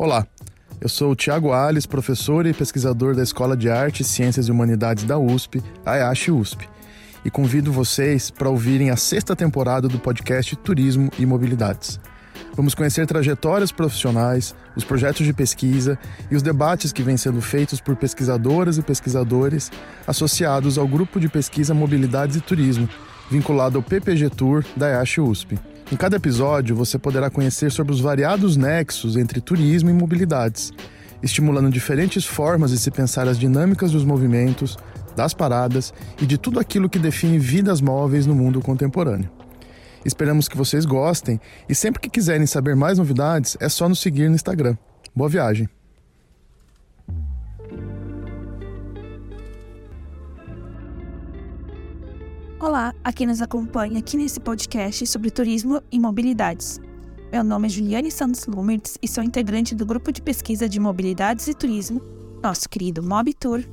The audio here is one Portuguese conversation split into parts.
Olá, eu sou o Tiago Alves, professor e pesquisador da Escola de Artes, Ciências e Humanidades da USP, AEASH USP, e convido vocês para ouvirem a sexta temporada do podcast Turismo e Mobilidades. Vamos conhecer trajetórias profissionais, os projetos de pesquisa e os debates que vêm sendo feitos por pesquisadoras e pesquisadores associados ao grupo de pesquisa Mobilidades e Turismo, vinculado ao PPG Tour da EASH USP. Em cada episódio, você poderá conhecer sobre os variados nexos entre turismo e mobilidades, estimulando diferentes formas de se pensar as dinâmicas dos movimentos, das paradas e de tudo aquilo que define vidas móveis no mundo contemporâneo. Esperamos que vocês gostem e sempre que quiserem saber mais novidades, é só nos seguir no Instagram. Boa viagem! Olá, a quem nos acompanha aqui nesse podcast sobre turismo e mobilidades. Meu nome é Juliane Santos Lumertz e sou integrante do grupo de pesquisa de mobilidades e turismo, nosso querido Mob Tour,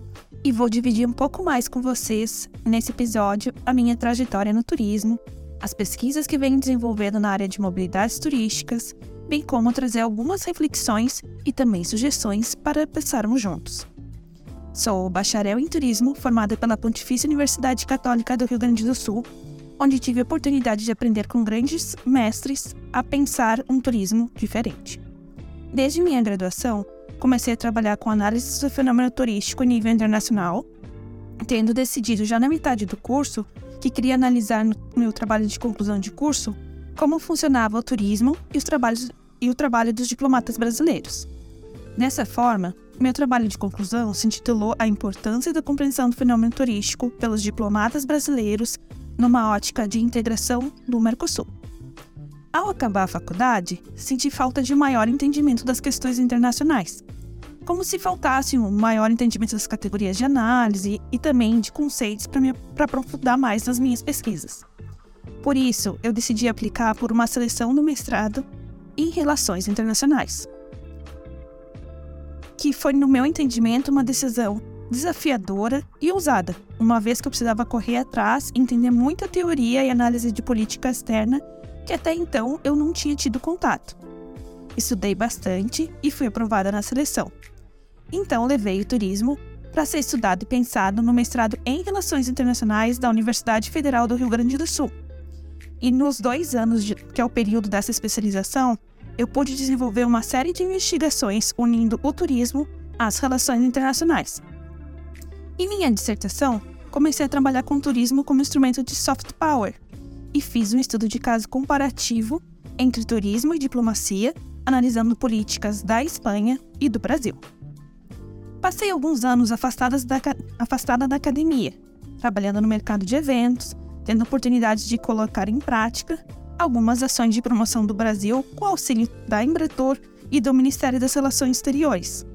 e vou dividir um pouco mais com vocês, nesse episódio, a minha trajetória no turismo, as pesquisas que venho desenvolvendo na área de mobilidades turísticas, bem como trazer algumas reflexões e também sugestões para pensarmos juntos. Sou bacharel em turismo, formada pela Pontifícia Universidade Católica do Rio Grande do Sul, onde tive a oportunidade de aprender com grandes mestres a pensar um turismo diferente. Desde minha graduação, comecei a trabalhar com análise do fenômeno turístico em nível internacional, tendo decidido já na metade do curso que queria analisar no meu trabalho de conclusão de curso como funcionava o turismo e, os trabalhos, e o trabalho dos diplomatas brasileiros. Dessa forma, meu trabalho de conclusão se intitulou A Importância da Compreensão do Fenômeno Turístico pelos Diplomatas Brasileiros numa ótica de integração do Mercosul. Ao acabar a faculdade, senti falta de maior entendimento das questões internacionais, como se faltasse um maior entendimento das categorias de análise e também de conceitos para aprofundar mais nas minhas pesquisas. Por isso, eu decidi aplicar por uma seleção do mestrado em Relações Internacionais que foi, no meu entendimento, uma decisão desafiadora e ousada, uma vez que eu precisava correr atrás, entender muita teoria e análise de política externa que até então eu não tinha tido contato. Estudei bastante e fui aprovada na seleção. Então levei o turismo para ser estudado e pensado no mestrado em Relações Internacionais da Universidade Federal do Rio Grande do Sul. E nos dois anos, de, que é o período dessa especialização, eu pude desenvolver uma série de investigações unindo o turismo às relações internacionais. Em minha dissertação, comecei a trabalhar com turismo como instrumento de soft power e fiz um estudo de caso comparativo entre turismo e diplomacia, analisando políticas da Espanha e do Brasil. Passei alguns anos da, afastada da academia, trabalhando no mercado de eventos, tendo oportunidade de colocar em prática algumas ações de promoção do Brasil com auxílio da Embratur e do Ministério das Relações Exteriores.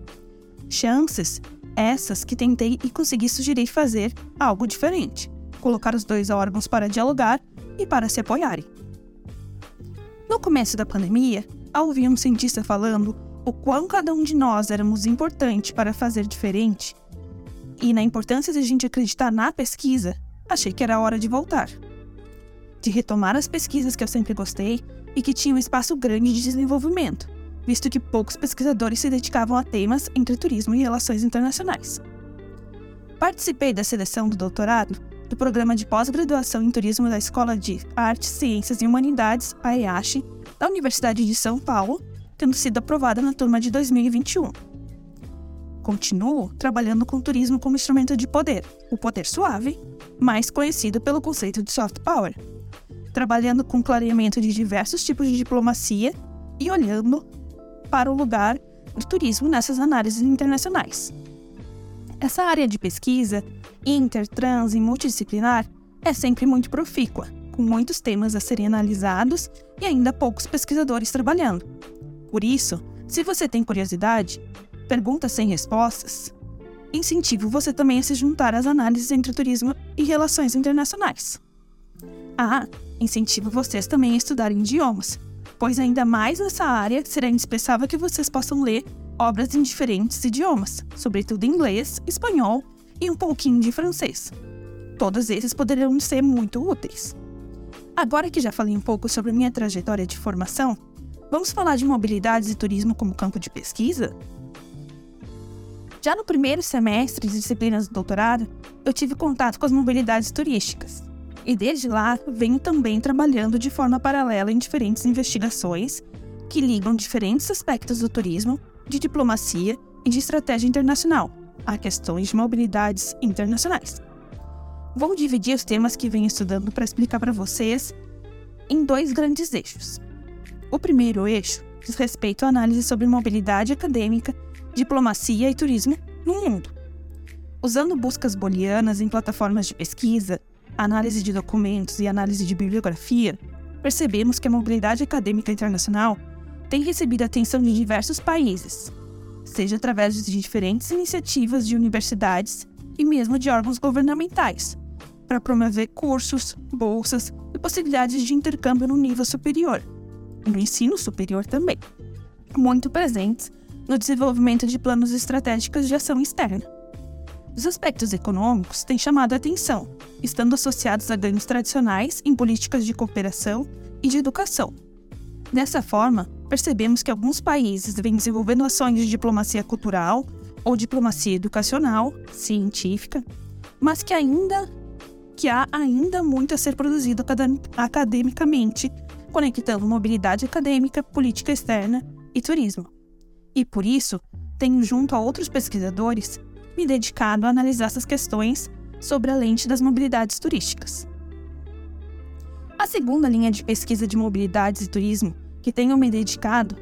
Chances essas que tentei e consegui sugerir fazer algo diferente, colocar os dois órgãos para dialogar e para se apoiarem. No começo da pandemia, ao ouvir um cientista falando o quão cada um de nós éramos importante para fazer diferente e na importância de a gente acreditar na pesquisa, achei que era hora de voltar de retomar as pesquisas que eu sempre gostei e que tinham um espaço grande de desenvolvimento, visto que poucos pesquisadores se dedicavam a temas entre turismo e relações internacionais. Participei da seleção do doutorado do programa de pós-graduação em turismo da Escola de Artes, Ciências e Humanidades, a EASH, da Universidade de São Paulo, tendo sido aprovada na turma de 2021. Continuo trabalhando com turismo como instrumento de poder, o poder suave, mais conhecido pelo conceito de soft power, trabalhando com clareamento de diversos tipos de diplomacia e olhando para o lugar do turismo nessas análises internacionais. Essa área de pesquisa, inter, trans e multidisciplinar, é sempre muito profícua, com muitos temas a serem analisados e ainda poucos pesquisadores trabalhando. Por isso, se você tem curiosidade, perguntas sem respostas, incentivo você também a se juntar às análises entre turismo e relações internacionais. Ah, incentivo vocês também a estudarem idiomas, pois ainda mais nessa área será indispensável que vocês possam ler obras em diferentes idiomas, sobretudo inglês, espanhol e um pouquinho de francês. Todos esses poderão ser muito úteis. Agora que já falei um pouco sobre minha trajetória de formação, Vamos falar de mobilidades e turismo como campo de pesquisa? Já no primeiro semestre de disciplinas do doutorado, eu tive contato com as mobilidades turísticas. E desde lá, venho também trabalhando de forma paralela em diferentes investigações que ligam diferentes aspectos do turismo, de diplomacia e de estratégia internacional a questões de mobilidades internacionais. Vou dividir os temas que venho estudando para explicar para vocês em dois grandes eixos. O primeiro eixo diz respeito à análise sobre mobilidade acadêmica, diplomacia e turismo no mundo. Usando buscas booleanas em plataformas de pesquisa, análise de documentos e análise de bibliografia, percebemos que a mobilidade acadêmica internacional tem recebido atenção de diversos países, seja através de diferentes iniciativas de universidades e mesmo de órgãos governamentais, para promover cursos, bolsas e possibilidades de intercâmbio no nível superior no ensino superior também, muito presentes no desenvolvimento de planos estratégicos de ação externa. Os aspectos econômicos têm chamado a atenção, estando associados a ganhos tradicionais em políticas de cooperação e de educação. Dessa forma, percebemos que alguns países vêm desenvolvendo ações de diplomacia cultural ou diplomacia educacional, científica, mas que ainda que há ainda muito a ser produzido academicamente conectando mobilidade acadêmica, política externa e turismo. E por isso, tenho, junto a outros pesquisadores, me dedicado a analisar essas questões sobre a lente das mobilidades turísticas. A segunda linha de pesquisa de mobilidades e turismo que tenho me dedicado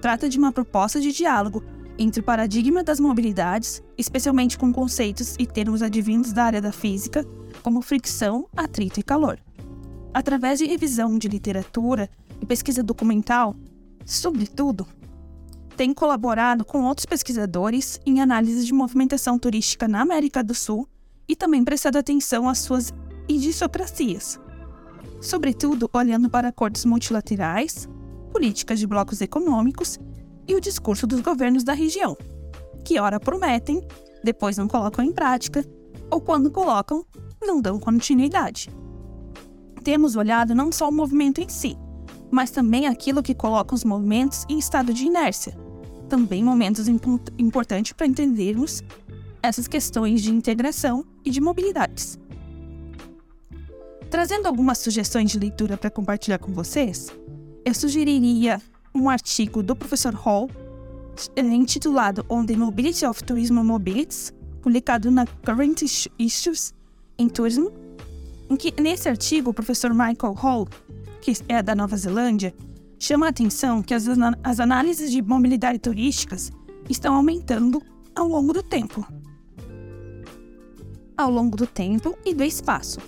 trata de uma proposta de diálogo entre o paradigma das mobilidades, especialmente com conceitos e termos advindos da área da física, como fricção, atrito e calor através de revisão de literatura e pesquisa documental, sobretudo, tem colaborado com outros pesquisadores em análises de movimentação turística na América do Sul e também prestado atenção às suas idiosincrasias, sobretudo olhando para acordos multilaterais, políticas de blocos econômicos e o discurso dos governos da região, que ora prometem, depois não colocam em prática, ou quando colocam, não dão continuidade. Temos olhado não só o movimento em si, mas também aquilo que coloca os movimentos em estado de inércia. Também momentos imp importantes para entendermos essas questões de integração e de mobilidades. Trazendo algumas sugestões de leitura para compartilhar com vocês, eu sugeriria um artigo do professor Hall intitulado On the Mobility of Tourism Mobilities, publicado na Current Issues in Tourism, em que nesse artigo o professor Michael Hall, que é da Nova Zelândia, chama a atenção que as, as análises de mobilidade turísticas estão aumentando ao longo do tempo. Ao longo do tempo e do espaço.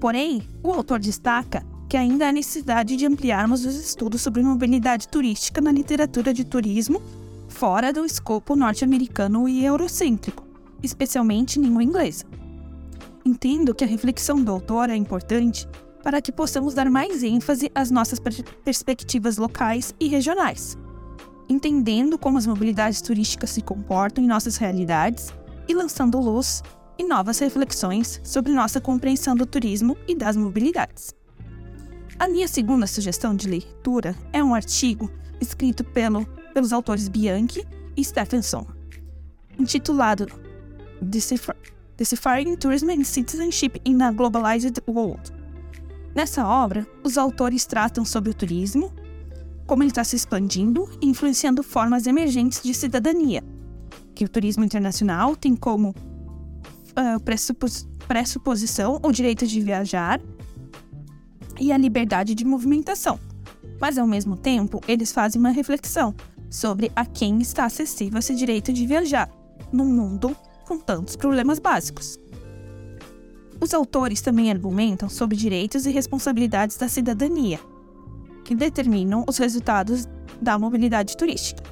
Porém, o autor destaca que ainda há necessidade de ampliarmos os estudos sobre mobilidade turística na literatura de turismo fora do escopo norte-americano e eurocêntrico, especialmente em língua inglesa. Entendo que a reflexão do autor é importante para que possamos dar mais ênfase às nossas perspectivas locais e regionais, entendendo como as mobilidades turísticas se comportam em nossas realidades e lançando luz e novas reflexões sobre nossa compreensão do turismo e das mobilidades. A minha segunda sugestão de leitura é um artigo escrito pelo, pelos autores Bianchi e Stephenson, intitulado Decipher Tourism and Citizenship in a Globalized World. Nessa obra, os autores tratam sobre o turismo, como ele está se expandindo e influenciando formas emergentes de cidadania, que o turismo internacional tem como uh, pressupos pressuposição o direito de viajar e a liberdade de movimentação. Mas, ao mesmo tempo, eles fazem uma reflexão sobre a quem está acessível esse direito de viajar, num mundo com tantos problemas básicos. Os autores também argumentam sobre direitos e responsabilidades da cidadania, que determinam os resultados da mobilidade turística.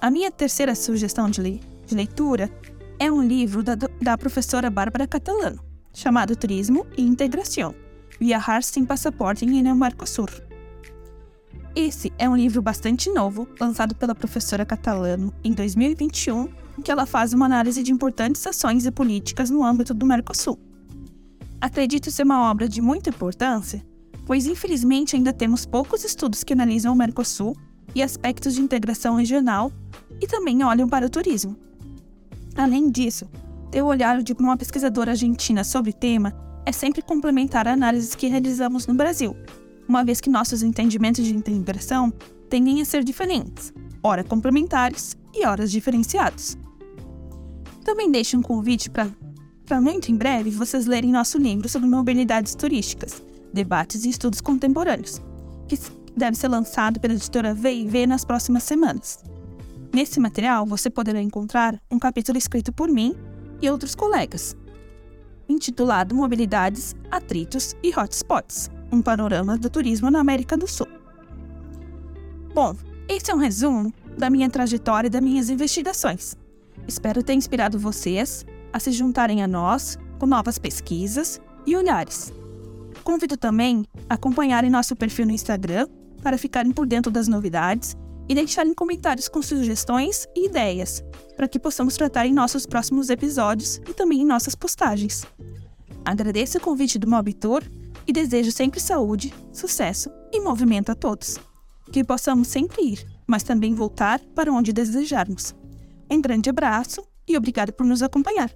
A minha terceira sugestão de, le de leitura é um livro da, da professora Bárbara Catalano, chamado Turismo e Integração Viajar sem passaporte em Mercosul. Esse é um livro bastante novo, lançado pela professora Catalano em 2021 que ela faz uma análise de importantes ações e políticas no âmbito do Mercosul. Acredito ser uma obra de muita importância, pois infelizmente ainda temos poucos estudos que analisam o Mercosul e aspectos de integração regional e também olham para o turismo. Além disso, ter o olhar de uma pesquisadora argentina sobre o tema é sempre complementar a análises que realizamos no Brasil, uma vez que nossos entendimentos de integração tendem a ser diferentes, ora complementares e horas diferenciados. Também deixo um convite para muito em breve vocês lerem nosso livro sobre mobilidades turísticas, debates e estudos contemporâneos, que deve ser lançado pela editora V&V nas próximas semanas. Nesse material, você poderá encontrar um capítulo escrito por mim e outros colegas, intitulado Mobilidades, Atritos e Hotspots um panorama do turismo na América do Sul. Bom, esse é um resumo da minha trajetória e das minhas investigações. Espero ter inspirado vocês a se juntarem a nós com novas pesquisas e olhares. Convido também a acompanharem nosso perfil no Instagram para ficarem por dentro das novidades e deixarem comentários com sugestões e ideias para que possamos tratar em nossos próximos episódios e também em nossas postagens. Agradeço o convite do Mob Tour e desejo sempre saúde, sucesso e movimento a todos. Que possamos sempre ir, mas também voltar para onde desejarmos. Um grande abraço e obrigado por nos acompanhar.